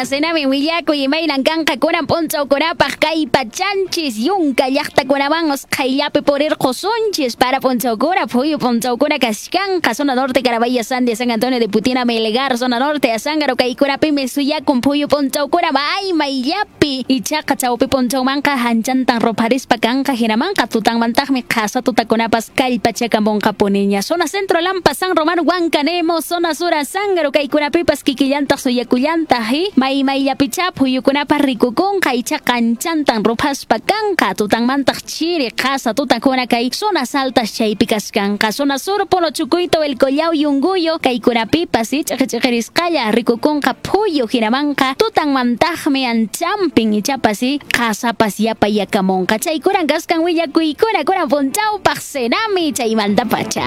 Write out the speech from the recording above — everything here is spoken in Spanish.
Willakuy imaynan kanqa kunan punchawkunapaq kay pachanchis yunka llaqtakunaman usqhayllapi purirqusunchis para punchawkuna phuyu punchawkuna kashkanqa zona norte Carabaya Sandia San Antonio de Putina Melgar zona norte Azángaro kaykunapimi suyakun phuyu punchawkuna maymayllapi ichaqa chawpi punchawmanqa hanchantan roparispa kanqa hinamanqa tutanmantaqmi qasa tutakunapas kallpachakamunqa puniña zona centro lampa San Román Huancanemo zona sur Azángaro kaykunapipas kikillantaq suyakullantaq hi maymayllapicha phuyukunapas rikukunqa ichaqa kanchantan rupaspa kanqa tutanmantaq chiri qasa tutakuna kay zonas altas chaypi kaskanqa zona sur Polo Chucuito el Collao Yunguyo kaykunapipas ich'iqchiqirisqalla rikukunqa phuyu hinamanqa tutanmantajmi anchampin ichapasi qasapas yapa yakamunqa chaykunan kaskan willakuykuna kunan punchawpaq senami chaymanta pacha